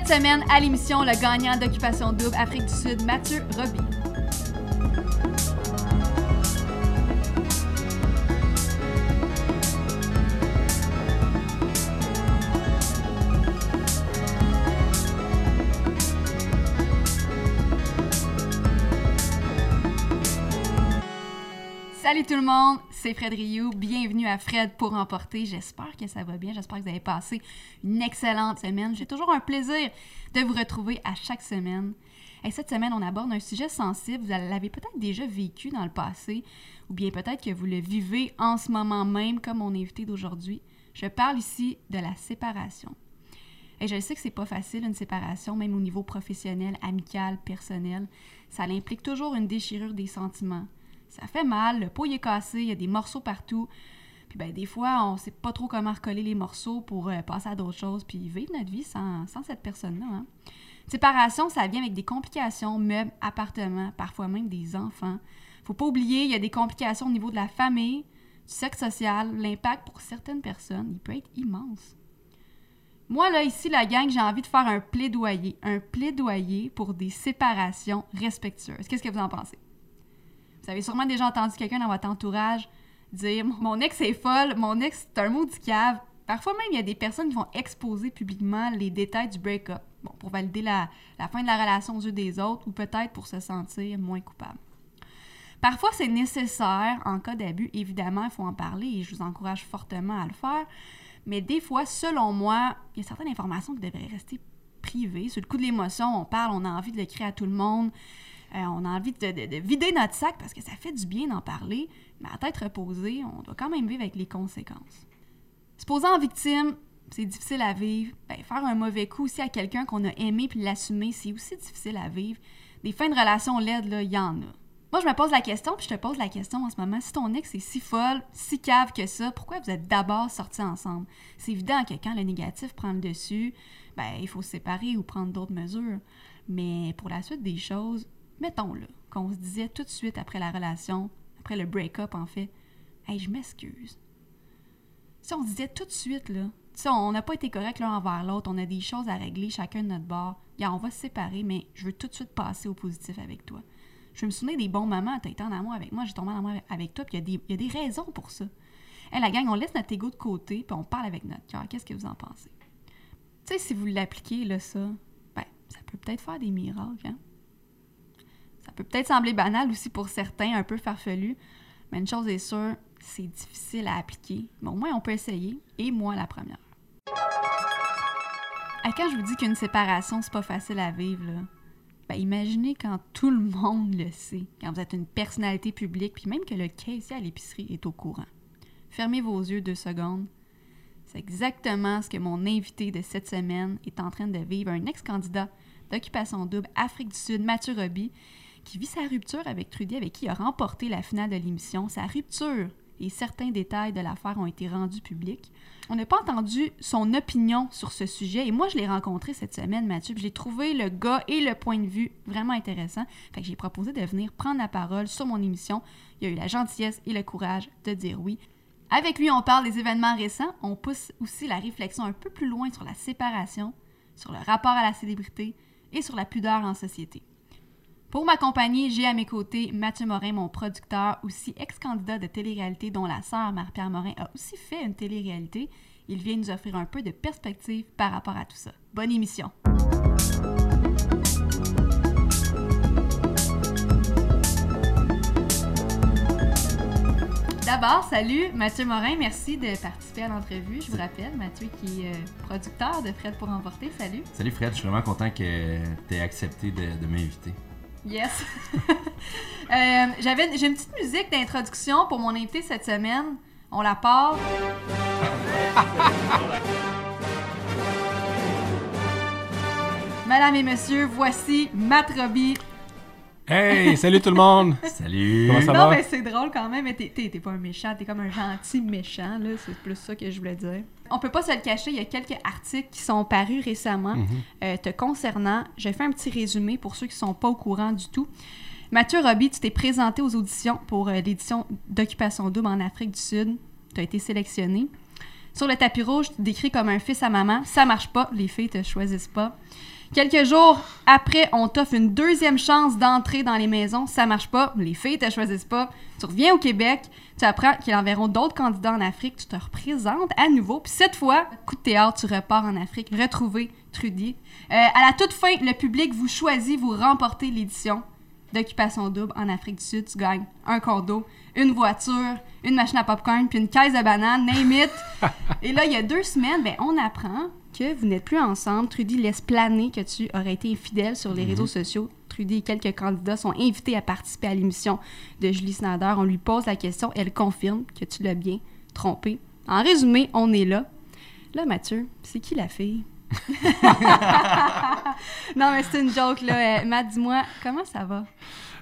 Cette semaine, à l'émission, le gagnant d'Occupation Double Afrique du Sud, Mathieu Roby. Salut tout le monde, c'est Fred Rioux. Bienvenue à Fred pour emporter. J'espère que ça va bien. J'espère que vous avez passé une excellente semaine. J'ai toujours un plaisir de vous retrouver à chaque semaine. Et cette semaine, on aborde un sujet sensible. Vous l'avez peut-être déjà vécu dans le passé, ou bien peut-être que vous le vivez en ce moment même, comme mon invité d'aujourd'hui. Je parle ici de la séparation. Et je sais que c'est pas facile une séparation, même au niveau professionnel, amical, personnel. Ça implique toujours une déchirure des sentiments ça fait mal, le pot est cassé, il y a des morceaux partout. Puis ben, des fois, on sait pas trop comment recoller les morceaux pour euh, passer à d'autres choses, puis vivre notre vie sans, cette personne-là. Hein. Séparation, ça vient avec des complications, meubles, appartements, parfois même des enfants. Faut pas oublier, il y a des complications au niveau de la famille, du sexe social. L'impact pour certaines personnes, il peut être immense. Moi, là, ici, la gang, j'ai envie de faire un plaidoyer. Un plaidoyer pour des séparations respectueuses. Qu'est-ce que vous en pensez? Vous avez sûrement déjà entendu quelqu'un dans votre entourage dire Mon ex est folle, mon ex c'est un maudit cave. Parfois même, il y a des personnes qui vont exposer publiquement les détails du break-up bon, pour valider la, fin de la relation aux yeux des autres ou peut-être pour se sentir moins coupable. Parfois, c'est nécessaire en cas d'abus. Évidemment, il faut en parler et je vous encourage fortement à le faire. Mais des fois, selon moi, il y a certaines informations qui devraient rester privées. Sur le coup de l'émotion, on parle, on a envie de le crier à tout le monde. Euh, on a envie de, vider notre sac parce que ça fait du bien d'en parler, mais à tête reposée, on doit quand même vivre avec les conséquences. Se poser en victime, c'est difficile à vivre. Ben, faire un mauvais coup aussi à quelqu'un qu'on a aimé puis l'assumer, c'est aussi difficile à vivre. Des fins de relation laides, il y en a. Moi, je me pose la question, puis je te pose la question en ce moment. Si ton ex est si folle, si cave que ça, pourquoi vous êtes d'abord sortis ensemble? C'est évident que quand le négatif prend le dessus, ben, il faut se séparer ou prendre d'autres mesures. Mais pour la suite des choses, mettons-le, qu'on se disait tout de suite après la relation, après le break-up en fait, Hey, je m'excuse. Si on se disait tout de suite, là, tu on n'a pas été correct l'un envers l'autre, on a des choses à régler chacun de notre bord, on va se séparer, mais je veux tout de suite passer au positif avec toi. Je me souviens des bons moments, t'as été en amour avec moi, j'ai tombé en amour avec toi, puis il y, a des raisons pour ça. Hey, la gang, on laisse notre ego de côté, puis on parle avec notre cœur. Qu'est-ce que vous en pensez? Tu sais, si vous l'appliquez, là, ça, ben, ça peut peut-être faire des miracles, hein? Peut-être sembler banal aussi pour certains, un peu farfelu, mais une chose est sûre, c'est difficile à appliquer. Mais au moins, on peut essayer, et moi la première. À quand je vous dis qu'une séparation, c'est pas facile à vivre, là, ben, imaginez quand tout le monde le sait, quand vous êtes une personnalité publique, puis même que le caissier à l'épicerie est au courant. Fermez vos yeux deux secondes. C'est exactement ce que mon invité de cette semaine est en train de vivre, un ex-candidat d'occupation double Afrique du Sud, Mathieu Roby, qui vit sa rupture avec Trudy, avec qui il a remporté la finale de l'émission. Sa rupture et certains détails de l'affaire ont été rendus publics. On n'a pas entendu son opinion sur ce sujet et moi je l'ai rencontré cette semaine, Mathieu, j'ai trouvé le gars et le point de vue vraiment intéressant. Fait que j'ai proposé de venir prendre la parole sur mon émission. Il a eu la gentillesse et le courage de dire oui. Avec lui, on parle des événements récents, on pousse aussi la réflexion un peu plus loin sur la séparation, sur le rapport à la célébrité et sur la pudeur en société. Pour m'accompagner, j'ai à mes côtés Mathieu Morin, mon producteur, aussi ex-candidat de télé-réalité dont la sœur Marie-Pierre Morin a aussi fait une télé-réalité. Il vient nous offrir un peu de perspective par rapport à tout ça. Bonne émission! D'abord, salut Mathieu Morin, merci de participer à l'entrevue. Je vous rappelle, Mathieu qui est euh, producteur de Fred pour emporter. Salut. Salut Fred, je suis vraiment content que tu aies accepté de m'inviter. Yes. euh, j'avais, j'ai une petite musique d'introduction pour mon invité cette semaine. On la part. Madame et messieurs, voici Matt Robbie. Hey, salut tout le monde! salut! Comment ça non, mais c'est drôle quand même. Mais t'es, t'es pas un méchant, t'es comme un gentil méchant, là. C'est plus ça que je voulais dire on peut pas se le cacher, il y a quelques articles qui sont parus récemment mhm. euh, te concernant. J'ai fait un petit résumé pour ceux qui sont pas au courant du tout. Mathieu Roby, tu t'es présenté aux auditions pour euh, l'édition d'Occupation Double en Afrique du Sud. Tu as été sélectionné. Sur le tapis rouge, tu te décris comme un fils à maman. Ça marche pas, les filles te choisissent pas. Quelques jours après, on t'offre une deuxième chance d'entrer dans les maisons. Ça marche pas, les filles te choisissent pas. Tu reviens au Québec, tu apprends qu'ils enverront d'autres candidats en Afrique, tu te représentes à nouveau. Puis cette fois, coup de théâtre, tu repars en Afrique, retrouver Trudy. Euh, à la toute fin, le public vous choisit, vous remportez l'édition d'Occupation Double en Afrique du Sud. Tu gagnes un condo, une voiture, une machine à popcorn, puis une caisse de bananes, name it. Et là, il y a deux semaines, ben, on apprend que vous n'êtes plus ensemble. Trudy laisse planer que tu aurais été infidèle sur les réseaux sociaux. Trudy et quelques candidats sont invités à participer à l'émission de Julie Snyder. On lui pose la question, elle confirme que tu l'as bien trompé. En résumé, on est là. Là, Mathieu, c'est qui la fille? non, mais c'est une joke, là. Euh, Matt, dis-moi, comment ça va?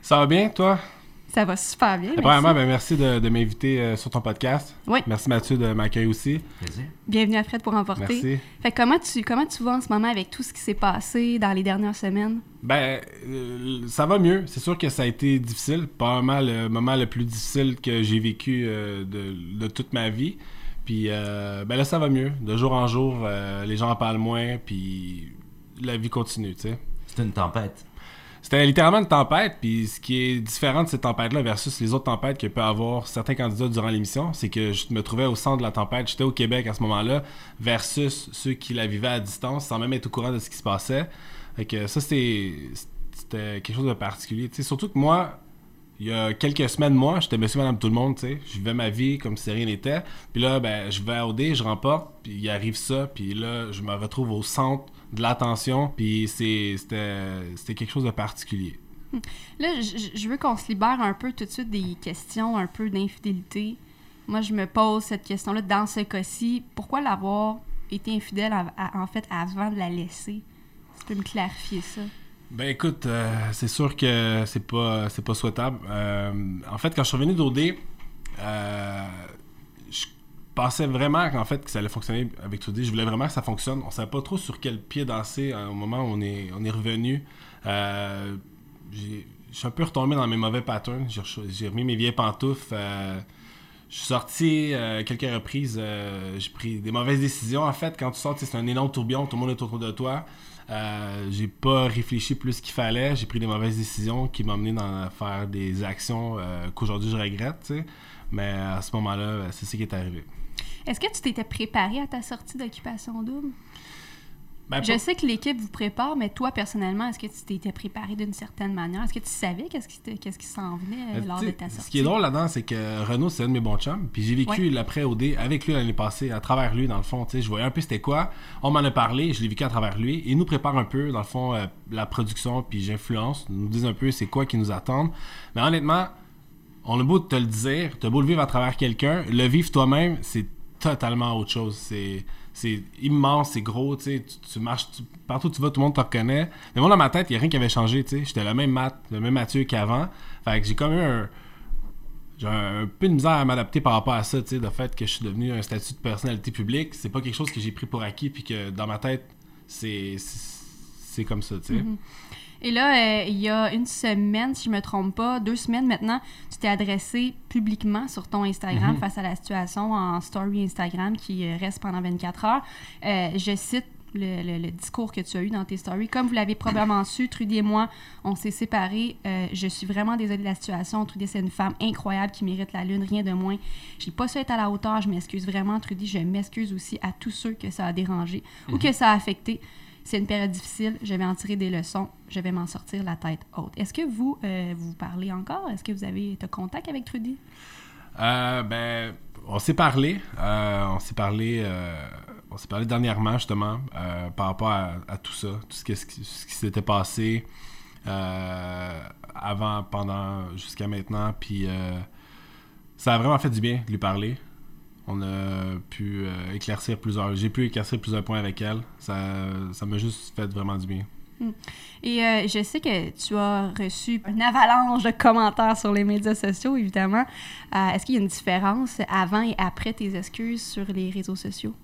Ça va bien, toi? Ça va super bien. Premièrement, ben, merci de, de m'inviter euh, sur ton podcast. Oui. Merci Mathieu de m'accueillir aussi. Plaisir. Bienvenue à Fred pour emporter. Merci. Fait que comment tu, comment tu vas en ce moment avec tout ce qui s'est passé dans les dernières semaines? Ben, euh, ça va mieux. C'est sûr que ça a été difficile. Probablement le moment le plus difficile que j'ai vécu euh, de, de toute ma vie. Puis, euh, ben là, ça va mieux. De jour en jour, euh, les gens en parlent moins, puis la vie continue, tu sais. C'est une tempête. C'était littéralement une tempête, puis ce qui est différent de cette tempête-là versus les autres tempêtes que peut avoir certains candidats durant l'émission, c'est que je me trouvais au centre de la tempête, j'étais au Québec à ce moment-là, versus ceux qui la vivaient à distance sans même être au courant de ce qui se passait. Fait que ça, c'était quelque chose de particulier. Surtout que moi, il y a quelques semaines, moi, j'étais monsieur, madame, tout le monde. Je vivais ma vie comme si rien n'était. Puis là, ben, je vais à OD, je remporte, puis il arrive ça, puis là, je me retrouve au centre de l'attention, puis c'était quelque chose de particulier. Là, je veux qu'on se libère un peu tout de suite des questions un peu d'infidélité. Moi, je me pose cette question-là dans ce cas-ci. Pourquoi l'avoir été infidèle à- à- en fait avant de la laisser? Tu peux me clarifier ça? Ben écoute, euh, c'est sûr que c'est pas c'est pas souhaitable. Euh, en fait, quand je suis revenu d'OD, euh, pensais vraiment qu'en fait que ça allait fonctionner avec 2D. Je voulais vraiment que ça fonctionne. On savait pas trop sur quel pied danser euh, au moment où on est on est revenu. Euh, je suis un peu retombé dans mes mauvais patterns. J'ai remis mes vieilles pantoufles. euh, je suis sorti quelques reprises. j'ai pris des mauvaises décisions. En fait, quand tu sors, c'est un énorme tourbillon. Tout le monde est autour de toi. J'ai pas réfléchi plus qu'il fallait. J'ai pris des mauvaises décisions qui m'ont mené dans faire des actions qu'aujourd'hui je regrette. Mais à ce moment-là, c'est ce qui est arrivé. Est-ce que tu t'étais préparé à ta sortie d'occupation double? Ben, Je pas- sais que l'équipe vous prépare, mais toi, personnellement, est-ce que tu t'étais préparé d'une certaine manière? Est-ce que tu savais qu'est-ce qui, te- qu'est-ce qui s'en venait euh, lors de ta sortie? Ce qui est drôle là-dedans, c'est que Renaud, c'est un de mes bons chums. Puis j'ai vécu l'après OD avec lui l'année passée, à travers lui, dans le fond. tu sais, Je voyais un peu c'était quoi. On m'en a parlé, je l'ai vécu à travers lui. Il nous prépare un peu, dans le fond, euh, la production, puis j'influence. Ils nous disent un peu c'est quoi qui nous attend. Mais honnêtement, on a beau te le dire, t'as beau le vivre à travers quelqu'un, le vivre toi-même, c'est totalement autre chose. C'est, immense, c'est gros, tu tu, marches, partout où tu vas, tout le monde te reconnaît. Mais moi, dans ma tête, il n'y a rien qui avait changé, tu sais. J'étais le même Matt, le même Mathieu qu'avant. Fait que j'ai comme eu un, un, peu de misère à m'adapter par rapport à ça, tu sais, le fait que je suis devenu un statut de personnalité publique. C'est pas quelque chose que j'ai pris pour acquis, puis que dans ma tête, c'est, comme ça, tu sais. Et là, euh, il y a une semaine, si je me trompe pas, deux semaines maintenant, tu t'es adressé publiquement sur ton Instagram Mhm. face à la situation en story Instagram qui euh, reste pendant 24 heures. Euh, je cite le, le- le discours que tu as eu dans tes stories. Comme vous l'avez probablement su, Trudy et moi, on s'est séparés. Euh, je suis vraiment désolée de la situation. Trudy, c'est une femme incroyable qui mérite la lune, rien de moins. J'ai pas su être à la hauteur. Je m'excuse vraiment, Trudy. Je m'excuse aussi à tous ceux que ça a dérangé ou que ça a affecté. C'est une période difficile, je vais en tirer des leçons, je vais m'en sortir la tête haute. Est-ce que vous, euh, vous parlez encore? Est-ce que vous avez de contact avec Trudy? Euh, ben, on s'est parlé. euh, on s'est parlé. on s'est parlé dernièrement, justement, par rapport à, tout ça, tout ce, ce qui, s'était passé avant, pendant, jusqu'à maintenant. Puis ça a vraiment fait du bien de lui parler. On a pu euh, éclaircir plusieurs. J'ai pu éclaircir plusieurs points avec elle. Ça, ça m'a juste fait vraiment du bien. Et euh, je sais que tu as reçu une avalanche de commentaires sur les médias sociaux, évidemment. Euh, Est-ce qu'il y a une différence avant et après tes excuses sur les réseaux sociaux?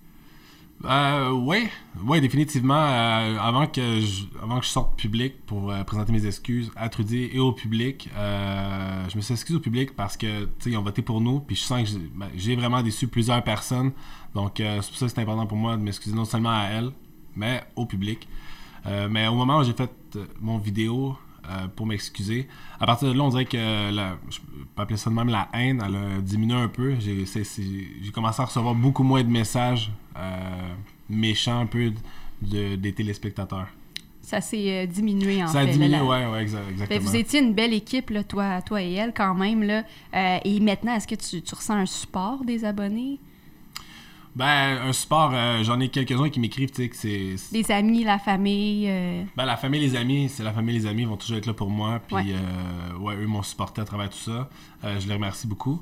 Euh, oui, ouais, définitivement. euh, avant, que je, avant que je sorte public pour euh, présenter mes excuses à Trudy et au public, euh, je me suis excusé au public parce que, ils ont voté pour nous, puis je sens que j'ai ben, vraiment déçu plusieurs personnes. Donc, c'est pour ça que c'est important pour moi de m'excuser non seulement à elle, mais au public. Mais au moment où j'ai fait mon vidéo euh, pour m'excuser, à partir de là, on dirait que la, je peux appeler ça de même la haine, elle a diminué un peu. J'ai c'est- c'est- j'ai commencé à recevoir beaucoup moins de messages euh, méchants un peu de, des téléspectateurs. Ça s'est euh, diminué en Ça fait. a diminué, la- ouais, ouais, exa- Fait, exactement. vous étiez une belle équipe, là, toi, toi et elle, quand même. Là. Euh, et maintenant, est-ce que tu, tu ressens un support des abonnés? Ben, un support, euh, j'en ai quelques-uns qui m'écrivent, tu sais, que c'est... Les amis, la famille? euh, Ben, la famille, les amis, c'est la famille, les amis, ils vont toujours être là pour moi. Puis, Ouais. euh, ouais, eux m'ont supporté à travers tout ça. Euh, je les remercie beaucoup.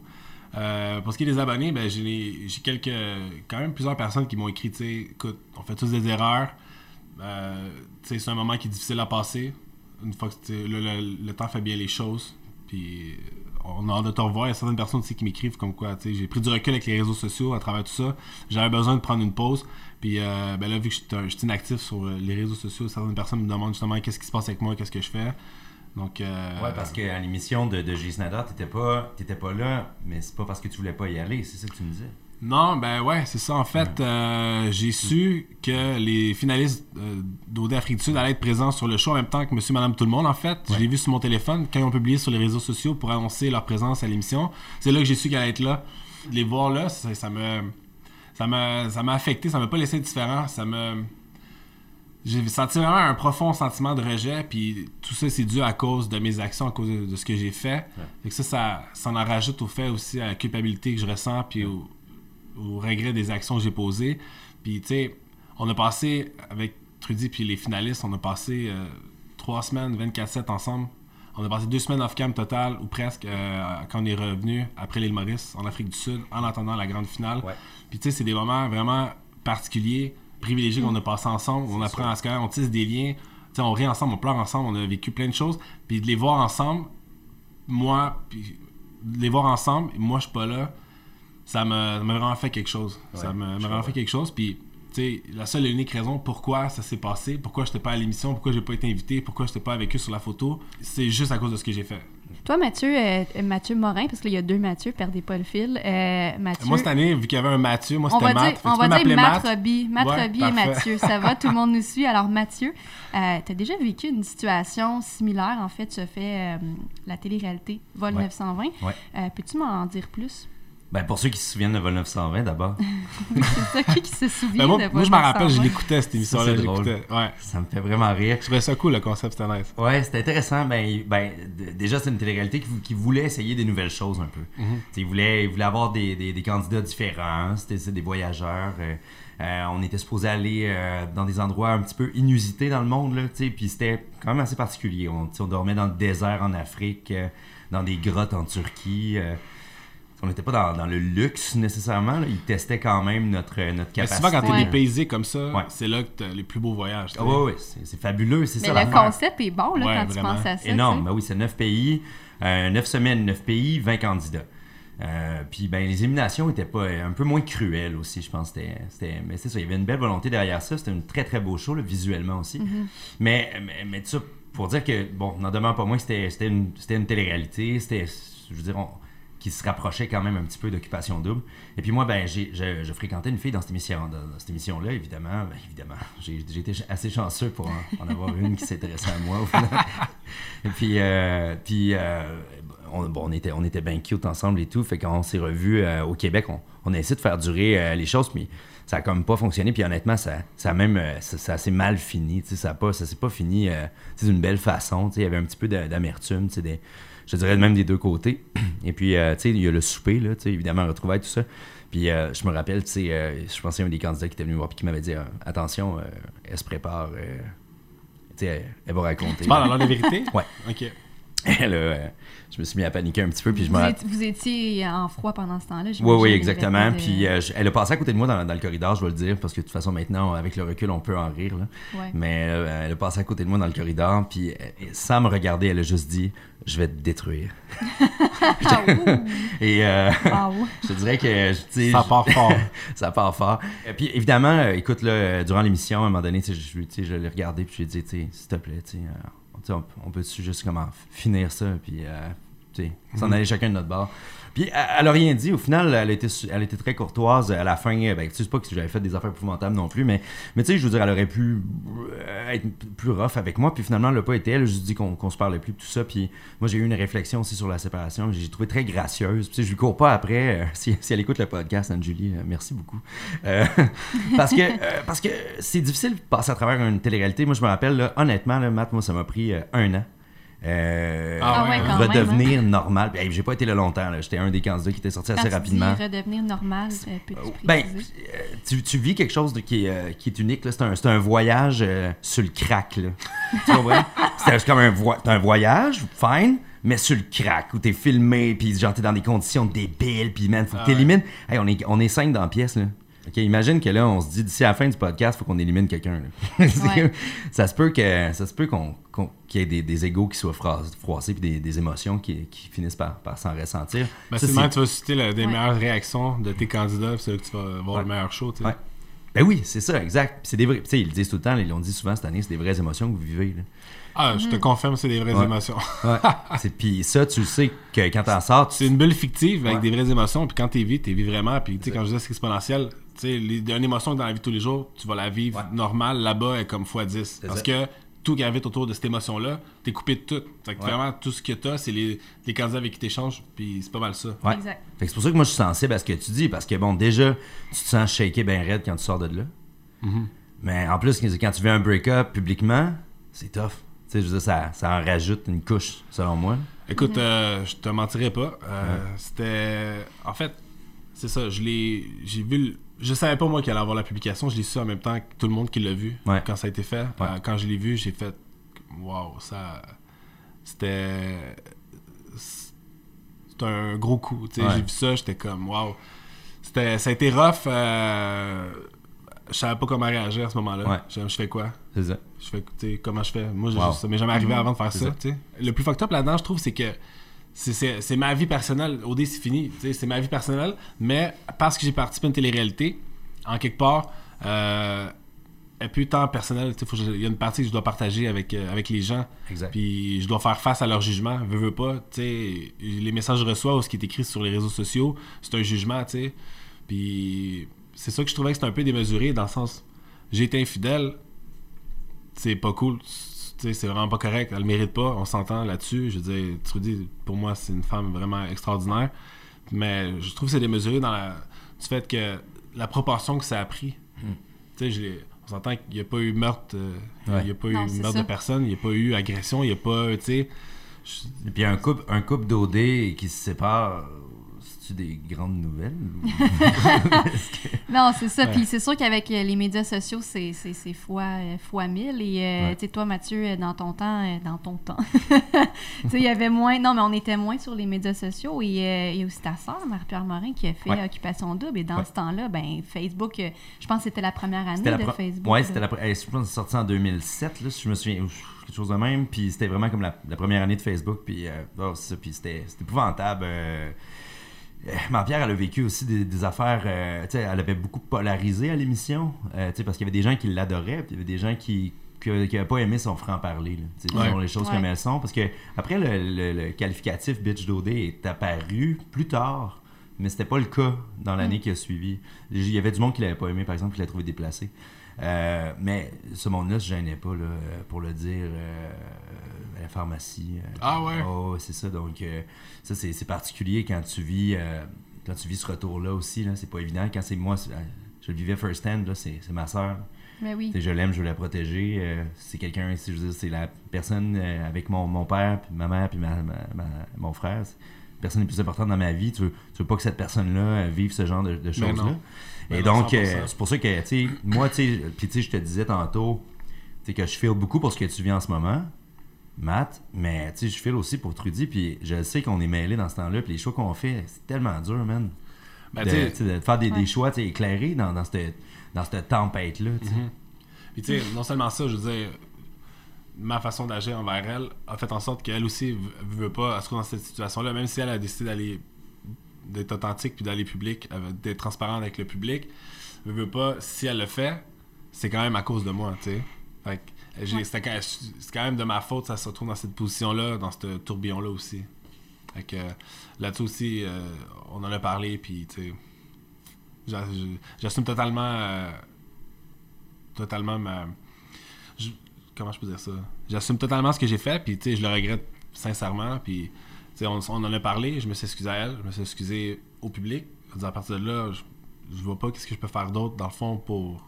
Euh, pour ce qui est des abonnés, ben, j'ai j'ai quelques, quand même plusieurs personnes qui m'ont écrit, tu sais, écoute, on fait tous des erreurs. Tu sais, c'est un moment qui est difficile à passer. Une fois que le temps fait bien les choses. Puis, on a hâte de te revoir. Il y a certaines personnes aussi qui m'écrivent comme quoi, tu sais, j'ai pris du recul avec les réseaux sociaux à travers tout ça. J'avais besoin de prendre une pause. Puis, euh, ben là, vu que je suis inactif sur euh, les réseaux sociaux, certaines personnes me demandent justement qu'est-ce qui se passe avec moi, qu'est-ce que je fais. Donc, euh, Ouais, parce qu'à l'émission de, de J. Snyder, t'étais pas, pas là, mais c'est pas parce que tu voulais pas y aller, c'est ça que tu me disais. Non, ben ouais, c'est ça. En fait, euh, j'ai su que les finalistes euh, Afrique du Sud allaient être présents sur le show en même temps que Monsieur, Madame, tout le monde. En fait, je l'ai vu sur mon téléphone quand ils ont publié sur les réseaux sociaux pour annoncer leur présence à l'émission. C'est là que j'ai su qu'elle allait être là. Les voir là, ça, ça me, ça m'a, ça m'a affecté. Ça m'a pas laissé indifférent. Ça me, j'ai senti vraiment un profond sentiment de rejet. Puis tout ça, c'est dû à cause de mes actions, à cause de, de ce que j'ai fait. Fait que ça, ça, ça en rajoute au fait aussi à la culpabilité que je ressens, puis au, au regret des actions que j'ai posées. Puis, tu sais, on a passé, avec Trudy puis les finalistes, on a passé euh, trois semaines, 24-7 ensemble. On a passé deux semaines off-cam total, ou presque, euh, quand on est revenu après l'île Maurice, en Afrique du Sud, en attendant la grande finale. Ouais. Puis, tu sais, c'est des moments vraiment particuliers, privilégiés qu'on a passés ensemble. On apprend à se connaître, on tisse des liens. Tu sais, on rit ensemble, on pleure ensemble, on a vécu plein de choses. Puis de les voir ensemble, moi, puis les voir ensemble, moi, je suis pas là, ça m'a vraiment fait quelque chose. ça Ouais, m'a vraiment fait quelque chose. Puis, tu sais, la seule et unique raison pourquoi ça s'est passé, pourquoi j'étais pas à l'émission, pourquoi j'ai pas été invité, pourquoi j'étais pas avec eux sur la photo, c'est juste à cause de ce que j'ai fait. Toi, Mathieu, euh, Mathieu Morin, parce qu'il y a deux Mathieu, perdez pas le fil. Euh, Mathieu, Moi, cette année, vu qu'il y avait un Mathieu, moi, c'était Matt. dire, on va dire Matt Matt? Roby. Matt Ouais, Roby et. Mathieu. Ça va, tout le monde nous suit. Alors, Mathieu, euh, tu as déjà vécu une situation similaire. En fait, tu as fait euh, la télé-réalité Vol Ouais. 920. Ouais. Euh, Peux-tu m'en dire plus? Ben, pour ceux qui se souviennent de Vol 920 d'abord, C'est ça qui se souvient Ben, moi, de moi, Vol je me rappelle, je 920? l'écoutais, cette émission-là. Ouais. ça me fait vraiment rire. Je trouvais ça cool, le concept, c'était nice. Ouais, c'était intéressant. Ben, ben, déjà, c'est une télé-réalité qui, vou- qui voulait essayer des nouvelles choses un peu. Mhm. Tu sais, Il, voulait, il voulait avoir des, des- des candidats différents, c'était des voyageurs. euh, euh, on était supposé aller euh, dans des endroits un petit peu inusités dans le monde, là, tu sais, puis c'était quand même assez particulier. On, tu sais, on dormait dans le désert en Afrique, euh, dans des grottes en Turquie. Euh, on n'était pas dans, dans le luxe nécessairement. Là. Ils testaient quand même notre, notre Mais capacité. souvent, quand t'es Ouais. dépaysé comme ça, Ouais. c'est là que t'as les plus beaux voyages. Ah ouais, c'est fabuleux, c'est Mais ça le l'affaire. concept est bon là, Ouais, quand tu penses à ça. Énorme. Ben oui, c'est 9 pays, 9 semaines, 9 pays, 20 candidats. Euh, puis ben, les éliminations étaient pas un peu moins cruelles aussi, je pense. C'était, c'était- mais c'est ça, il y avait une belle volonté derrière ça. C'était un très très beau show, là, visuellement aussi. Mm-hmm. mais, mais, mais tout ça, pour dire que, bon, n'en demeure pas moins que c'était, c'était, une, c'était une télé-réalité, c'était, je veux dire, on- qui se rapprochait quand même un petit peu d'occupation double. Et puis moi, ben, j'ai, je, je fréquentais une fille dans cette, dans, émission-là, évidemment. Ben, évidemment, j'ai, été assez chanceux pour en, en avoir une qui s'intéressait à moi. au final. Et puis, euh, puis euh, on, bon, on, était, on était bien cute ensemble et tout. Fait quand on s'est revus euh, au Québec, on, on a essayé de faire durer les choses, mais ça a comme pas fonctionné. Puis honnêtement, ça, ça a même ça, ça s'est mal fini. Ça a pas, ça s'est pas fini d'une belle façon. Il y avait un petit peu d'amertume, tu sais, des- je dirais même des deux côtés. Et puis, euh, tu sais, il y a le souper, là, tu sais, évidemment, retrouvailles, tout ça. Puis euh, je me rappelle, tu sais, euh, je pensais à un des candidats qui était venu me voir puis qui m'avait dit euh, Attention, elle se prépare. tu sais, elle, elle va raconter. Tu parles alors de vérité? Ouais. Ok. Là, euh, je me suis mis à paniquer un petit peu, puis je vous, me étiez, vous étiez en froid pendant ce temps-là, Oui, oui, exactement. de- Puis euh, je- elle a passé à côté de moi dans, dans le corridor, je vais le dire, parce que de toute façon, maintenant, avec le recul, on peut en rire. là. Ouais. Mais euh, elle a passé à côté de moi dans le corridor, puis euh, sans me regarder, elle a juste dit Je vais te détruire. Ah, ouh. Et euh, Wow. je te dirais que. Ça part fort. ça part fort. Et puis évidemment, euh, écoute, là, durant l'émission, à un moment donné, tu sais, je, je l'ai regardé, puis je lui ai dit, s'il te plaît, tu sais, euh, tu sais, on, on peut-tu juste comment finir ça, puis euh, sais, s'en aller chacun de notre bord. Puis elle, elle a rien dit. Au final, elle était, elle était très courtoise. À la fin, ben, tu sais pas que j'avais fait des affaires épouvantables non plus, mais, mais tu sais, je veux dire, elle aurait pu euh, être plus rough avec moi. Puis finalement, elle n'a pas été. Elle a juste dit qu'on qu'on se parlait plus, tout ça. Puis moi, j'ai eu une réflexion aussi sur la séparation. J'ai trouvé très gracieuse. Puis tu sais, je lui cours pas après. euh, si, si elle écoute le podcast, Anne-Julie, euh, merci beaucoup. Euh, parce que parce que c'est difficile de passer à travers une télé-réalité. Moi, je me rappelle, là, honnêtement, là, Matt, moi, ça m'a pris un an. Euh, Ah ouais, même, redevenir normal. Hey, j'ai pas été là longtemps. J'étais un des candidats qui était sorti Quand assez tu rapidement. dis redevenir normal, euh, peux-tu Ben, préciser? euh, tu, tu vis quelque chose de- qui, est, euh, qui est unique. C'est un, voyage euh, sur le crack. Là. tu comprends? C'est comme un, vo- un voyage, fine, mais sur le crack, où t'es filmé, puis genre t'es dans des conditions débiles, puis man, faut que Ah t'élimines. Hey, on, est, on est cinq dans la pièce. Là. Ok, imagine que là, on se dit d'ici à la fin du podcast, faut qu'on élimine quelqu'un. Ouais. ça se peut que ça se peut qu'on qu'il y ait des, des égos qui soient froissés puis des, des émotions qui, qui finissent par, par s'en ressentir. Ben, Ça, tu vas la- des Ouais. meilleures réactions de tes candidats, puis c'est là que tu vas avoir Ouais. le meilleur show. tu sais. Ouais. Ben oui, c'est ça, exact. C'est des vrais. Tu sais, ils le disent tout le temps, ils l'ont dit souvent cette année, c'est des vraies émotions que vous vivez. là. Ah, je te confirme, c'est des vraies Ouais. émotions. Ouais. c'est puis ça, tu le sais que quand t'en sors, tu- C'est une bulle fictive avec Ouais. des vraies émotions, puis quand t'es vis, t'es vis vraiment. Puis tu sais, quand je disais c'est exponentiel, tu sais, une émotion dans la vie de tous les jours, tu vas la vivre Ouais. normale, là-bas, est comme x10. C'est Parce ça. que tout gravite autour de cette émotion-là, t'es coupé de tout. Fait que Ouais. vraiment, tout ce que t'as, c'est les, les candidats avec qui t'échanges, puis c'est pas mal ça. Ouais. Exact. Fait que c'est pour ça que moi je suis sensible à ce que tu dis, parce que bon, déjà, tu te sens shaké ben raide quand tu sors de là. Mhm. Mais en plus, quand tu vis un break-up publiquement, c'est tough. Sais, je veux dire, ça, ça en rajoute une couche, selon moi. Écoute, euh, je te mentirai pas. euh, C'était. En fait, c'est ça. Je l'ai. J'ai vu. le- Je savais pas moi qu'elle allait avoir la publication. Je l'ai su en même temps que tout le monde qui l'a vu Ouais. quand ça a été fait. Ouais. Euh, quand je l'ai vu, j'ai fait. Waouh, ça. C'était. C'était un gros coup. J'ai vu ça, j'étais comme waouh. C'était. Ça a été rough. euh, Je savais pas comment réagir à ce moment-là. Ouais. Je, je fais quoi? C'est ça. Je fais, tu sais, comment je fais? Moi, je- Wow. ça m'est jamais arrivé avant de faire ça. Le plus fucked up là-dedans, je trouve, c'est que c'est- c'est c'est ma vie personnelle. OD, c'est fini. C'est ma vie personnelle. Mais parce que j'ai participé à une télé-réalité, en quelque part, euh, elle est plus tant je- Il y a une partie que je dois partager avec, euh, avec les gens. Exact. Puis je dois faire face à leur jugement. Veux, veux pas. les messages que je reçois ou ce qui est écrit sur les réseaux sociaux, c'est un jugement. sais. Puis c'est ça que je trouvais que c'était un peu démesuré dans le sens. J'ai été infidèle, c'est pas cool. Tu sais, C'est vraiment pas correct. Elle le mérite pas. On s'entend là-dessus. Je veux dire, Trudy, pour moi, c'est une femme vraiment extraordinaire. Mais je trouve que c'est démesuré dans la, du fait que la proportion que ça a pris. Hmm. Tu sais, je l'ai- on s'entend qu'il n'y a pas eu meurtre. euh, Ouais. Il n'y a pas Non, eu c'est meurtre ça. de personne. Il n'y a pas eu agression. Il n'y a pas. Tu sais. je- Et puis un couple, un couple d'OD qui se sépare, c'est-tu des grandes nouvelles? Non, c'est ça. Ouais. Puis c'est sûr qu'avec euh, les médias sociaux, c'est, c'est, c'est fois, euh, fois mille. Et euh, Ouais. tu sais, toi, Mathieu, euh, dans ton temps, euh, dans ton temps, tu sais, il y avait moins. Non, mais on était moins sur les médias sociaux. Et euh, il y a aussi ta sœur, Marie-Pierre Morin, qui a fait Ouais. Occupation Double. Et dans ce temps-là, ben Facebook, euh, je pense que c'était la première année la de pro- Facebook. Là. c'était la hey, je pense c'est sorti en 2007, là, si je me souviens, ou quelque chose de même. Puis c'était vraiment comme la, la première année de Facebook. Puis, euh, oh, c'est puis c'était épouvantable. euh, euh, Marie-Pierre, elle a vécu aussi des, des affaires. euh, tu sais, elle avait beaucoup polarisé à l'émission. euh, tu sais, parce qu'il y avait des gens qui l'adoraient, puis il y avait des gens qui n'avaient pas aimé son franc-parler. là. Tu sais, Ouais. les choses Ouais. comme elles sont. Parce que après, le, le- le qualificatif bitch d'OD est apparu plus tard. Mais c'était pas le cas dans l'année qui a suivi. Il y avait du monde qui l'avait pas aimé, par exemple, qui l'a trouvé déplacé. Euh, mais ce monde-là se gênait pas, là, pour le dire, euh, pharmacie. euh, Ah ouais? oh, c'est ça. Donc, euh, ça, c'est particulier quand tu vis euh, quand tu vis ce retour-là aussi. là, C'est pas évident. Quand c'est moi, euh, je le vivais first hand, là, c'est c'est ma soeur. Mais oui. Je l'aime, je veux la protéger. euh, c'est quelqu'un, si je veux dire, c'est la personne euh, avec mon, mon père, puis ma mère, puis ma, ma- ma- mon frère. La personne la plus importante dans ma vie. Tu veux, tu veux pas que cette personne-là euh, vive ce genre de, de choses-là. Et non, donc, euh, 100%. c'est pour ça que, tu sais, moi, tu sais, puis tu sais, je te disais tantôt, tu sais, que je feel beaucoup pour ce que tu vis en ce moment. Matt, mais tu sais, je file aussi pour Trudy, puis je sais qu'on est mêlés dans ce temps-là, puis les choix qu'on fait, c'est tellement dur, man. Ben, de, faire des, choix éclairés dans, dans cette, dans cette tempête-là. tu sais. Mhm. Puis tu sais, non seulement ça, je veux dire, ma façon d'agir envers elle a fait en sorte qu'elle aussi v- veut pas se trouve dans cette situation-là, même si elle a décidé d'aller d'être authentique puis d'aller public, euh, d'être transparente avec le public, veut, veut pas, si elle le fait, c'est quand même à cause de moi, tu sais. Fait que j'ai- Ouais. c'était quand- c'est quand même de ma faute, ça se retrouve dans cette position-là, dans ce tourbillon-là aussi. Fait que là-dessus aussi, euh, on en a parlé, puis tu sais, j'assume totalement euh, totalement ma. je- Comment je peux dire ça? J'assume totalement ce que j'ai fait, puis tu sais, je le regrette sincèrement, puis tu sais, on, on en a parlé, je me suis excusé à elle, je me suis excusé au public. À partir de là, je, je vois pas qu'est-ce que je peux faire d'autre dans le fond pour.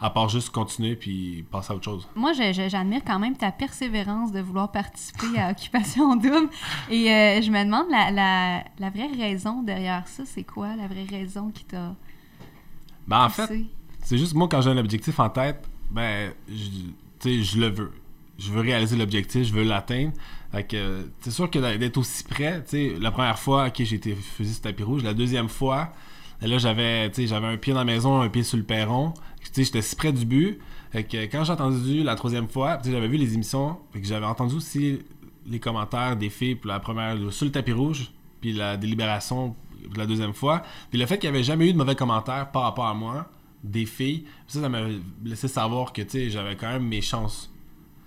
À part juste continuer puis passer à autre chose. Moi, j'admire quand même ta persévérance de vouloir participer à Occupation Double. Et euh, je me demande la, la, la vraie raison derrière ça, c'est quoi la vraie raison qui t'a. Ben, en fait? C'est juste moi quand j'ai un objectif en tête, ben je, tu sais, je le veux. Je veux réaliser l'objectif, je veux l'atteindre. Fait que c'est sûr que d'être aussi près, tu sais, la première fois, ok, j'ai été fusil sur tapis rouge. La deuxième fois, là j'avais, tu sais, j'avais un pied dans la maison, un pied sur le perron. Tu sais, j'étais si près du but. Fait que quand j'ai entendu la troisième fois, tu sais, j'avais vu les émissions, fait que j'avais entendu aussi les commentaires des filles pour la première sur le tapis rouge, puis la délibération pour la deuxième fois. Puis le fait qu'il n'y avait jamais eu de mauvais commentaires par rapport à moi, des filles, ça, ça m'a laissé savoir que tu sais, j'avais quand même mes chances.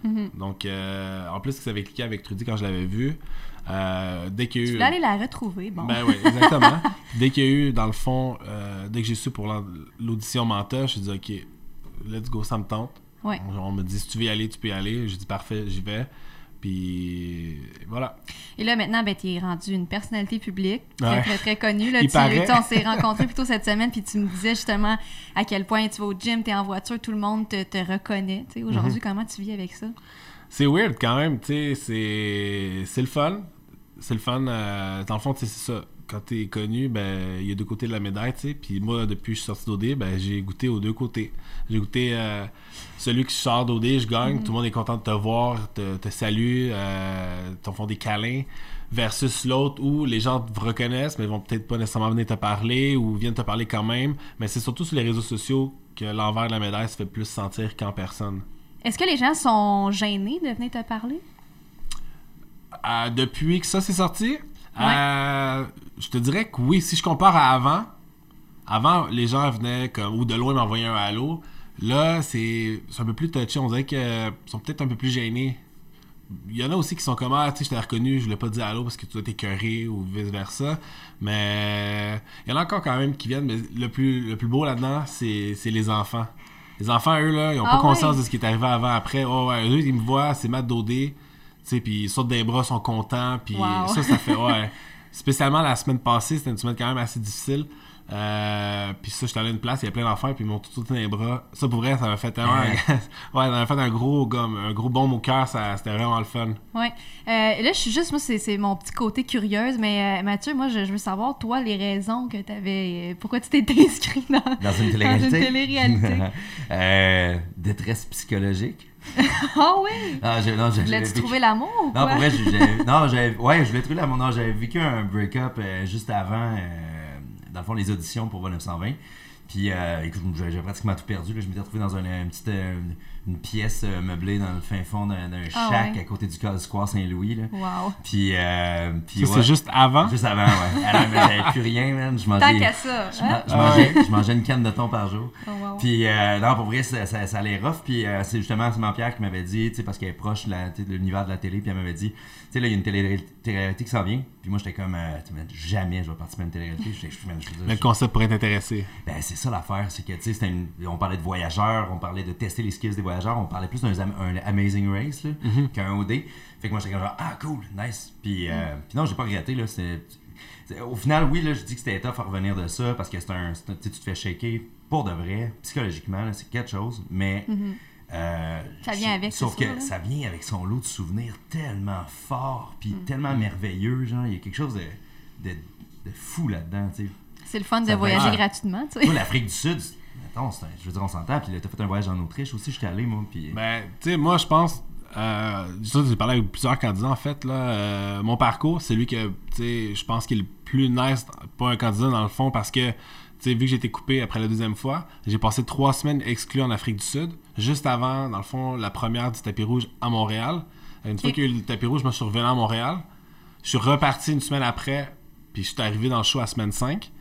Mhm. Donc, euh, en plus, ça avait cliqué avec Trudy quand je l'avais vu. Euh, dès qu'il y a Tu eu. voulais aller la retrouver, bon. Ben oui, exactement. dès qu'il y a eu, dans le fond, euh, dès que j'ai su pour l'audition Manta, je dit OK, let's go, ça me tente. Ouais. On, me dit si tu veux y aller, tu peux y aller. J'ai dit parfait, j'y vais. Puis voilà. Et là, maintenant, ben, tu es rendu une personnalité publique, très, Ouais. très, très connue. Là, Il tu, paraît. tu on s'est rencontrés plutôt cette semaine, puis tu me disais justement à quel point tu vas au gym, tu es en voiture, tout le monde te, te reconnaît. Tu sais, Mhm. Aujourd'hui, comment tu vis avec ça? C'est weird quand même, tu sais, c'est c'est le fun. C'est le fun. euh, dans le fond, c'est ça. Quand t'es connu, ben, il y a deux côtés de la médaille, tu sais. Puis moi, depuis que je suis sorti d'OD, ben, j'ai goûté aux deux côtés. J'ai goûté euh, celui qui sort d'OD, je gagne, tout le monde est content de te voir, te, te salue, euh, te font des câlins. Versus l'autre où les gens te reconnaissent, mais vont peut-être pas nécessairement venir te parler ou viennent te parler quand même. Mais c'est surtout sur les réseaux sociaux que l'envers de la médaille se fait plus sentir qu'en personne. Est-ce que les gens sont gênés de venir te parler? Euh, depuis que ça s'est sorti, euh, je te dirais que oui, si je compare à avant, avant les gens venaient comme ou de loin m'envoyer un halo. Là, c'est un peu plus touché. On dirait qu'ils sont peut-être un peu plus gênés. Il y en a aussi qui sont comme Ah, tu sais, je t'ai reconnu, je voulais pas te dire allô parce que tu dois t'écœurer ou vice versa. Mais il y en a encore quand même qui viennent. Mais le plus, le plus beau là-dedans, c'est les enfants. Les enfants, eux, là, ils ont Ah pas conscience ouais? de ce qui est arrivé avant, après. Oh, ouais, eux, ils me voient, c'est Matt Dodé. Sais, puis ils sautent des bras, sont contents. Puis Wow. ça, ça fait. Ouais. Spécialement la semaine passée, c'était une semaine quand même assez difficile. Euh, puis ça, j'étais allé à une place, il y a plein d'enfants, puis ils m'ont tout sauté dans les bras. Ça, pour vrai, ça m'a fait tellement. ouais, ça m'a fait un gros, gomme, un gros baume au cœur, ça- c'était vraiment le fun. Oui. là, je suis juste, moi, c'est c'est mon petit côté curieuse, mais euh, Mathieu, moi, je, je veux savoir, toi, les raisons que tu avais. pourquoi tu t'es inscrit dans, Dans une télé-réalité. Dans une télé-réalité. Euh, détresse psychologique. Ah oui! J'ai- non, j'ai- j'avais Voulais-tu vécu- trouver l'amour ou Non, pour vrai, j'ai- j'avais- non, j'avais, ouais, je voulais trouver la mon non, j'avais vécu un break-up euh, juste avant, euh, dans le fond, les auditions pour Vol 920. Puis, euh, écoute, j'avais j'avais pratiquement tout perdu. Là. Je m'étais retrouvé dans un- une petite euh, une, pièce euh, meublée dans le fin fond d'un, d'un Ah shack ouais. à côté du Col Square Saint-Louis. Là. Wow. Puis, euh, puis ouais, c'est juste avant? juste avant, ouais. Alors, mais j'avais plus rien, man. Je Tant mangeais, qu'à ça. je, hein? je Ah mangeais, je mangeais une canne de thon par jour. Oh, wow. Puis, euh, non, pour vrai, ça, ça, ça allait rough. Puis, euh, c'est justement Simon Pierre qui m'avait dit, tu sais, parce qu'elle est proche de, la- l'univers de la télé, puis elle m'avait dit, tu sais, là, il y a une télé- télé-réalité qui s'en vient. Puis moi, j'étais comme, euh, Tu jamais je vais participer à une télé-réalité. Je- le concept pourrait t'intéresser. ben, c'est ça l'affaire, c'est que, tu sais, c'était une- on parlait de voyageurs, on parlait de tester les skills des voyageurs, on parlait plus d'un am- un Amazing Race là, qu'un OD. Fait que moi, j'étais comme genre, ah, cool, nice. Puis, euh, puis non, j'ai pas regretté, là. c'est- c'est- Au final, oui, là, je dis que c'était tough à revenir de ça parce que c'est un. tu te fais shaker pour de vrai, psychologiquement, c'est quelque chose, mais. euh, Ça vient avec, Sauf que là. ça vient avec son lot de souvenirs tellement forts, puis Mm. tellement merveilleux, genre, il y a quelque chose de, de, de fou là-dedans. C'est le fun de voyager gratuitement. Moi, l'Afrique du Sud, un- je veux dire, on s'entend. Puis là, t'as fait un voyage en Autriche aussi, j'étais allé, moi. Puis... Ben, tu sais, moi, je pense, euh, ça, j'ai parlé avec plusieurs candidats en fait. Là, Euh, mon parcours, c'est lui que tu sais, je pense qu'il est le plus nice, pas un candidat dans le fond, parce que tu sais, vu que j'ai été coupé après la deuxième fois, j'ai passé trois semaines exclu en Afrique du Sud, juste avant, dans le fond, la première du tapis rouge à Montréal. Une fois qu'il y a eu le tapis rouge, je me suis revenu à Montréal. Je suis reparti une semaine après, puis je suis arrivé dans le show à semaine 5.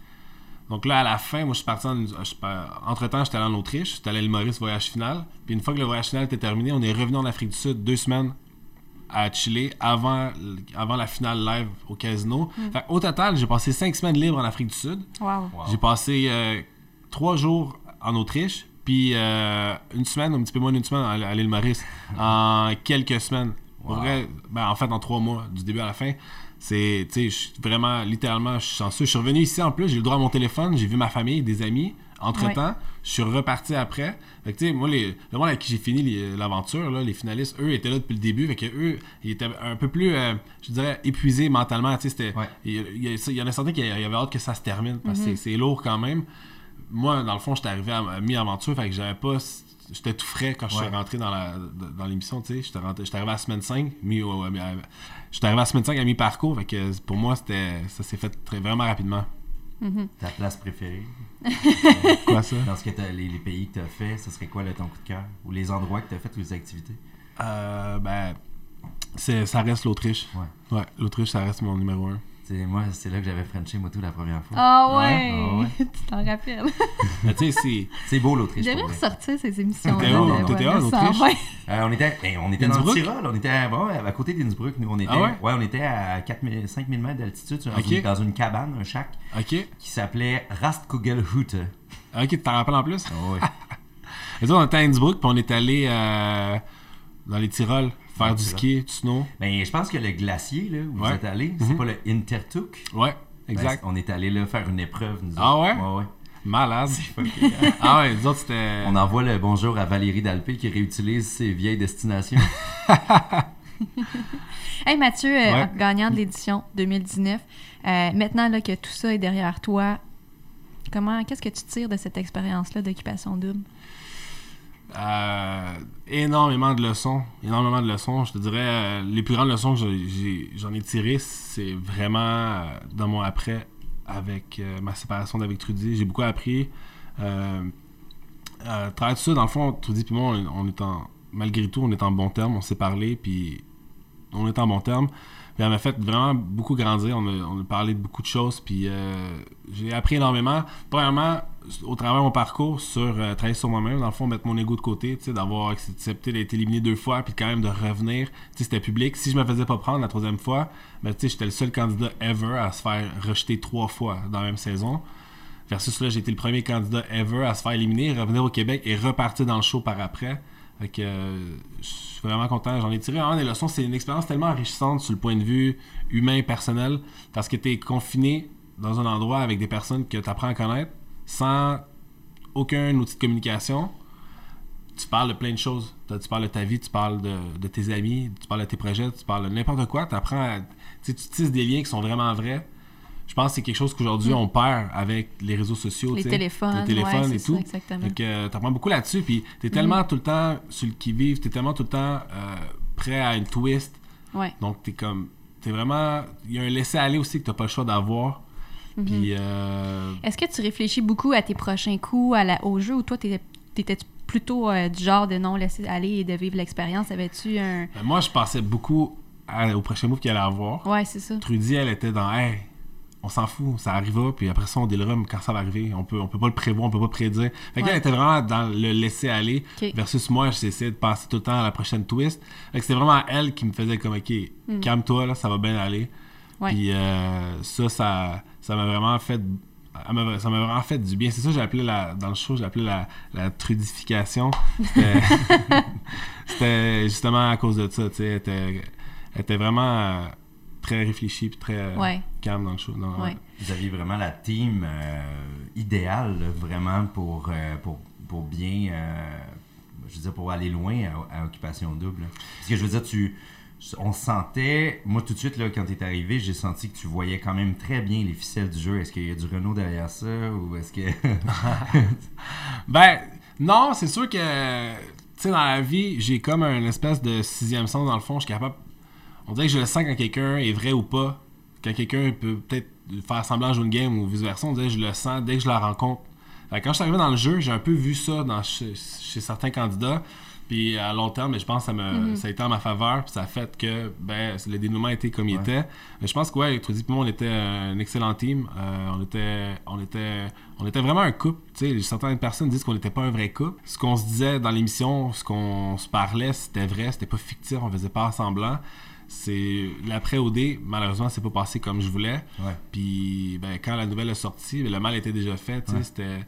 Donc là, à la fin, moi, je suis parti en... je suis pas- Entre-temps, j'étais allé en Autriche, j'étais allé à l'île Maurice, voyage final. Puis une fois que le voyage final était terminé, on est revenu en Afrique du Sud deux semaines à Chili avant, avant la finale live au casino. Fait, au total, j'ai passé cinq semaines libres en Afrique du Sud. Wow. Wow. J'ai passé euh, trois jours en Autriche, puis euh, une semaine, un petit peu moins d'une semaine à, l'île Maurice, en quelques semaines. Wow. vrai, ben, en fait, en trois mois, du début à la fin. C'est, tu sais, vraiment, littéralement, je suis chanceux. Je suis revenu ici en plus, j'ai le droit à mon téléphone, j'ai vu ma famille, des amis. Entre-temps, je suis reparti après. Fait que, tu sais, moi, les, le monde avec qui j'ai fini l'aventure, les finalistes, eux, étaient là depuis le début. Fait que eux, ils étaient un peu plus, euh, je dirais, épuisés mentalement. Tu sais. Ouais. Il, il y a- il y en a certains qui avaient hâte que ça se termine parce que c'est- c'est lourd quand même. Moi, dans le fond, j'étais arrivé à, à mi-aventure, fait que j'avais pas. J'étais tout frais quand je suis rentré dans la dans l'émission, tu sais. J'étais arrivé à la semaine 5, mi, j'étais arrivé à la semaine 5 à mi-parcours, fait que pour moi, c'était ça s'est fait très, vraiment rapidement. Ta place préférée? Quoi ça? dans ce que t'as- les, les pays que tu as fait, ce serait quoi là, ton coup de cœur? Ou les endroits que tu as fait ou les activités? Euh, ben, c'est, ça reste l'Autriche. Ouais. Ouais, l'Autriche, ça reste mon numéro 1. C'est- Moi, c'est là que j'avais Frenché Moto la première fois. Ah ouais! Ouais, ouais. tu t'en rappelles. Mais tu sais, c'est. C'est beau l'Autriche. vrai. ressortir ces émissions-là. T'étais où? ouais, en Autriche? 120. Euh, on était, ben, on était dans le Innsbruck? Tyrol, on était à, ouais, à côté d'Innsbruck. Nous, on était, Ah ouais? on était à 4000, 5000 mètres d'altitude dans, une, dans une cabane, un shack, Ok. qui s'appelait Rastkugelhütte. Ok, tu t'en rappelles en plus? Ah ouais. Et on était à Innsbruck, puis on est allé euh, dans les Tyrols faire du ski, du snow. Ben, je pense que le glacier, là, où Ouais. vous êtes allé, c'est Mhm. pas le Intertuk. Ouais, exact. Ben, on est allé là faire une épreuve, nous Ah autres. ouais? Ouais, ouais. Malade. Ah ouais, nous autres, c'était. On envoie le bonjour à Valérie Dalpé qui réutilise ses vieilles destinations. Hey Mathieu, euh, Ouais. gagnant de l'édition 2019, euh, maintenant là, que tout ça est derrière toi, comment, qu'est-ce que tu tires de cette expérience-là d'occupation double? Euh, énormément de leçons. Énormément de leçons. Je te dirais, euh, les plus grandes leçons que j'en ai, tirées, c'est vraiment euh, dans mon après avec ma séparation d'avec Trudy. J'ai beaucoup appris. Euh, travers tout ça, dans le fond, Trudy et moi, on, est en, malgré tout, on est en bon terme. On s'est parlé, puis on est en bon terme. Puis elle m'a fait vraiment beaucoup grandir. On a, on a parlé de beaucoup de choses. Puis j'ai appris énormément. Premièrement, au travers de mon parcours, sur euh, travailler sur moi-même, dans le fond, mettre mon ego de côté, d'avoir accepté d'être éliminé deux fois, puis quand même de revenir. C'était public. Si je me faisais pas prendre la troisième fois, ben, j'étais le seul candidat ever à se faire rejeter trois fois dans la même saison. Versus là, été le premier candidat ever à se faire éliminer, revenir au Québec et repartir dans le show par après. Euh, je suis vraiment content. J'en ai tiré vraiment des leçons. C'est une expérience tellement enrichissante sur le point de vue humain, personnel, parce que tu es confiné dans un endroit avec des personnes que tu apprends à connaître sans aucun outil de communication. Tu parles de plein de choses. Tu tu parles de ta vie, tu parles de, de tes amis, tu parles de tes projets, tu parles de n'importe quoi. Apprends à, tu tu tisses des liens qui sont vraiment vrais. Je pense que c'est quelque chose qu'aujourd'hui on perd avec les réseaux sociaux. Les tu téléphones, les téléphones ouais, et tout. ça. Fait que t'apprends beaucoup là-dessus, puis t'es tellement tout le temps sur le qui-vive, t'es tellement tout le temps euh, prêt à une twist. Ouais. Donc t'es comme, t'es vraiment, il y a un laisser-aller aussi que t'as pas le choix d'avoir. Mhm. Puis euh, Est-ce que tu réfléchis beaucoup à tes prochains coups, à la- au jeu, ou toi, t'étais, plutôt euh, du genre de non laisser aller et de vivre l'expérience? Avais-tu un... ben, moi je pensais beaucoup à- au prochain move qu'il allait avoir. Ouais, c'est ça. Trudy, elle était dans, hey, on s'en fout, ça arrivera, puis après ça on délira quand ça va arriver. On peut, on peut pas le prévoir, on peut pas prédire. Fait qu'elle Ouais. était vraiment dans le laisser aller. Versus moi, j'essayais de penser tout le temps à la prochaine twist. Fait que c'était vraiment elle qui me faisait comme, ok, calme-toi, là, ça va bien aller. Ouais. Puis euh, ça, ça ça m'a vraiment fait. Ça m'a vraiment fait du bien. C'est ça que j'ai appelé la, dans le show, j'ai appelé la, la trudification. C'était justement à cause de ça. tu sais, Elle était, elle était vraiment euh, très réfléchie puis très euh, Ouais. calme dans le show. Non, Ouais. Vous aviez vraiment la team euh, idéale, vraiment, pour, euh, pour, pour bien, euh, je veux dire, pour aller loin à, à Occupation Double. Parce que je veux dire, tu, on sentait, moi tout de suite, là, quand tu es arrivé, j'ai senti que tu voyais quand même très bien les ficelles du jeu. Est-ce qu'il y a du Renault derrière ça ou est-ce que. Ben, non, c'est sûr que tu sais, dans la vie, j'ai comme un espèce de sixième sens dans le fond. Je suis capable. On dirait que je le sens quand quelqu'un est vrai ou pas. Quand quelqu'un peut peut-être faire semblant jouer une game ou vice-versa, on dirait que je le sens dès que je la rencontre. Fait quand je suis arrivé dans le jeu, j'ai un peu vu ça dans, chez, chez certains candidats. Puis à long terme, mais je pense que ça, me, ça a été en ma faveur. Puis ça a fait que ben, le dénouement était comme il était. Mais je pense que, ouais, Trudy et moi, on était un excellent team. Euh, on, était, on, était, on était vraiment un couple. Tu sais, certaines personnes disent qu'on n'était pas un vrai couple. Ce qu'on se disait dans l'émission, ce qu'on se parlait, c'était vrai, c'était pas fictif, on faisait pas semblant c'est l'après OD malheureusement c'est pas passé comme je voulais Ouais. puis ben, quand la nouvelle est sortie le mal était déjà fait Ouais. c'était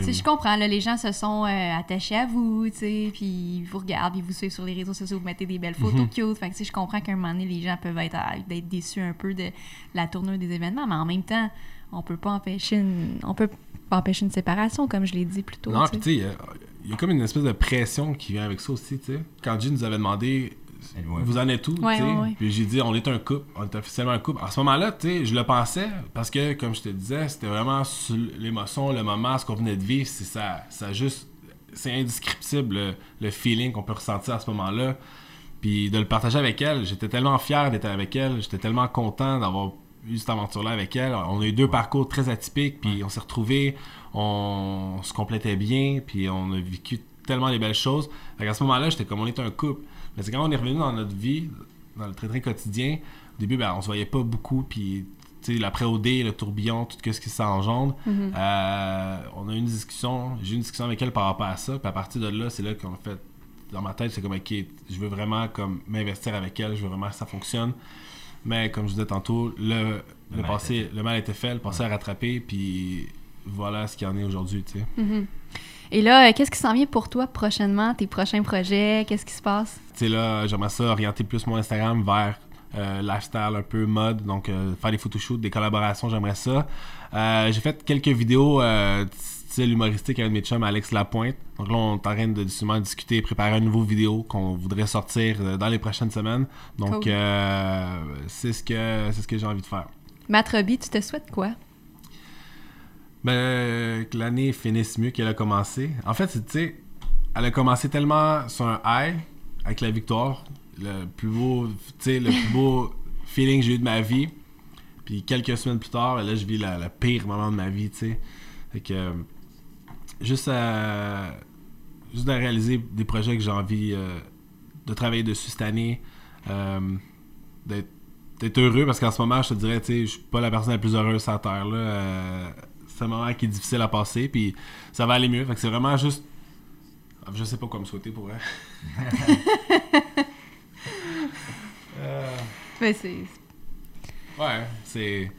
Je comprends, là, les gens se sont euh, attachés à vous, puis ils vous regardent, ils vous suivent sur les réseaux sociaux, vous mettez des belles photos Mhm. cute. Fait que, je comprends qu'à un moment donné, les gens peuvent être, d'être déçus un peu de la tournure des événements, mais en même temps, on peut pas empêcher une, on peut pas empêcher une séparation, comme je l'ai dit plus tôt. Non, puis tu sais, il y a- il y, a comme une espèce de pression qui vient avec ça aussi, tu sais. Quand Jim nous avait demandé vous en êtes où, Ouais, ouais, ouais. Puis j'ai dit on est un couple, on est officiellement un couple. À ce moment-là, tu sais, je le pensais parce que comme je te disais, c'était vraiment l'émotion, le moment, ce qu'on venait de vivre, c'est ça ça juste c'est indescriptible le, le feeling qu'on peut ressentir à ce moment-là. Puis de le partager avec elle, j'étais tellement fier d'être avec elle, j'étais tellement content d'avoir eu cette aventure-là avec elle. On a eu deux parcours très atypiques, puis on s'est retrouvés, on se complétait bien, puis on a vécu tellement des belles choses. Fait à ce moment-là, j'étais comme on est un couple. Mais c'est quand on est revenu dans notre vie, dans le très très quotidien, au début, ben, on se voyait pas beaucoup, puis tu sais, l'après-OD, le tourbillon, tout ce qui s'engendre. Euh, on a eu une discussion, j'ai eu une discussion avec elle par rapport à ça, puis à partir de là, c'est là qu'on a fait, dans ma tête, c'est comme, ok, je veux vraiment comme m'investir avec elle, je veux vraiment que ça fonctionne. Mais comme je disais tantôt, le, le, mal passé, était fait. le mal était fait, le passé a rattrapé, puis voilà ce qu'il y en est aujourd'hui, tu sais. Mhm. Et là, euh, qu'est-ce qui s'en vient pour toi prochainement, tes prochains projets, qu'est-ce qui se passe? Tu sais, là, j'aimerais ça orienter plus mon Instagram vers euh, lifestyle, un peu mode, donc euh, faire des photoshoots, des collaborations, j'aimerais ça. Euh, j'ai fait quelques vidéos style humoristique avec mes chums Alex Lapointe. Donc là, on est en train de justement discuter, préparer une nouvelle vidéo qu'on voudrait sortir dans les prochaines semaines. Donc, Cool. c'est ce que c'est ce que j'ai envie de faire. Matt Robbie, tu te souhaites quoi? Ben, que l'année finisse mieux qu'elle a commencé. En fait, tu sais, elle a commencé tellement sur un high avec la victoire. Le plus beau, tu sais, le plus beau feeling que j'ai eu de ma vie. Puis quelques semaines plus tard, là, je vis la, le pire moment de ma vie, tu sais. Fait que, juste à, juste à réaliser des projets que j'ai envie euh, de travailler dessus cette année, euh, d'être d'être heureux parce qu'en ce moment, je te dirais, tu sais, je suis pas la personne la plus heureuse sur la terre. Là. Euh, c'est un moment qui est difficile à passer, puis ça va aller mieux. Fait que c'est vraiment juste. Je sais pas quoi me souhaiter pour elle. Ben, c'est... Ouais, c'est.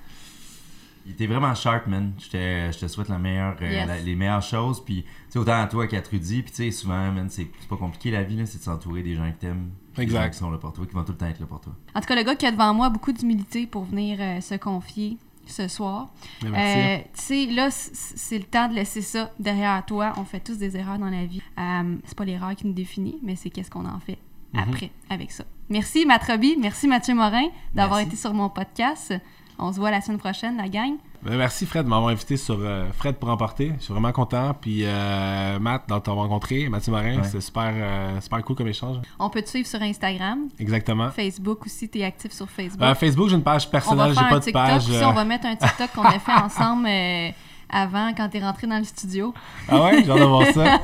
Il était vraiment sharp, man. Je te, je te souhaite la meilleure, euh, la- les meilleures choses. Puis, tu sais, autant à toi qu'à Trudy. Puis, tu sais, souvent, man, c'est c'est pas compliqué la vie, là. C'est de s'entourer des gens que t'aimes. Des Exact. gens qui sont là pour toi, qui vont tout le temps être là pour toi. En tout cas, le gars qui a devant moi beaucoup d'humilité pour venir euh, se confier ce soir. Euh, tu sais, là, c'est le temps de laisser ça derrière toi. On fait tous des erreurs dans la vie. Euh, c'est pas l'erreur qui nous définit, mais c'est qu'est-ce qu'on en fait Mhm. après avec ça. Merci, Matt Robbie. Merci, Mathieu Morin, d'avoir été sur mon podcast. On se voit la semaine prochaine, la gang. Ben, merci Fred de m'avoir invité sur euh, Fred pour emporter. Je suis vraiment content. Puis euh, Matt, de t'avoir rencontré, Mathieu Marin, Ouais. c'est super, euh, super cool comme échange. On peut te suivre sur Instagram, Exactement. Facebook aussi. Tu es actif sur Facebook. Euh, Facebook, j'ai une page personnelle, j'ai pas un de TikTok page. aussi. On va mettre un TikTok qu'on a fait ensemble euh, avant, quand tu es rentré dans le studio. Ah ouais, j'ai hâte de voir ça.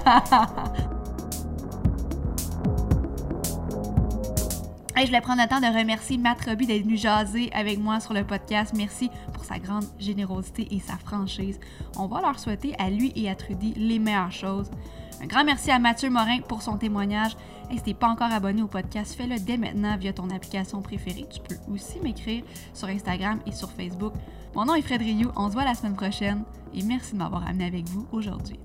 Je voulais prendre le temps de remercier Matt Robbie d'être venu jaser avec moi sur le podcast. Merci pour sa grande générosité et sa franchise. On va leur souhaiter à lui et à Trudy les meilleures choses. Un grand merci à Mathieu Morin pour son témoignage. Hey, si t'es pas encore abonné au podcast, fais-le dès maintenant via ton application préférée. Tu peux aussi m'écrire sur Instagram et sur Facebook. Mon nom est Fred Rioux. On se voit la semaine prochaine et merci de m'avoir amené avec vous aujourd'hui.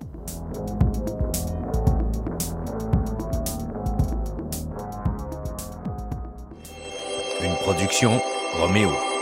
Une production Roméo.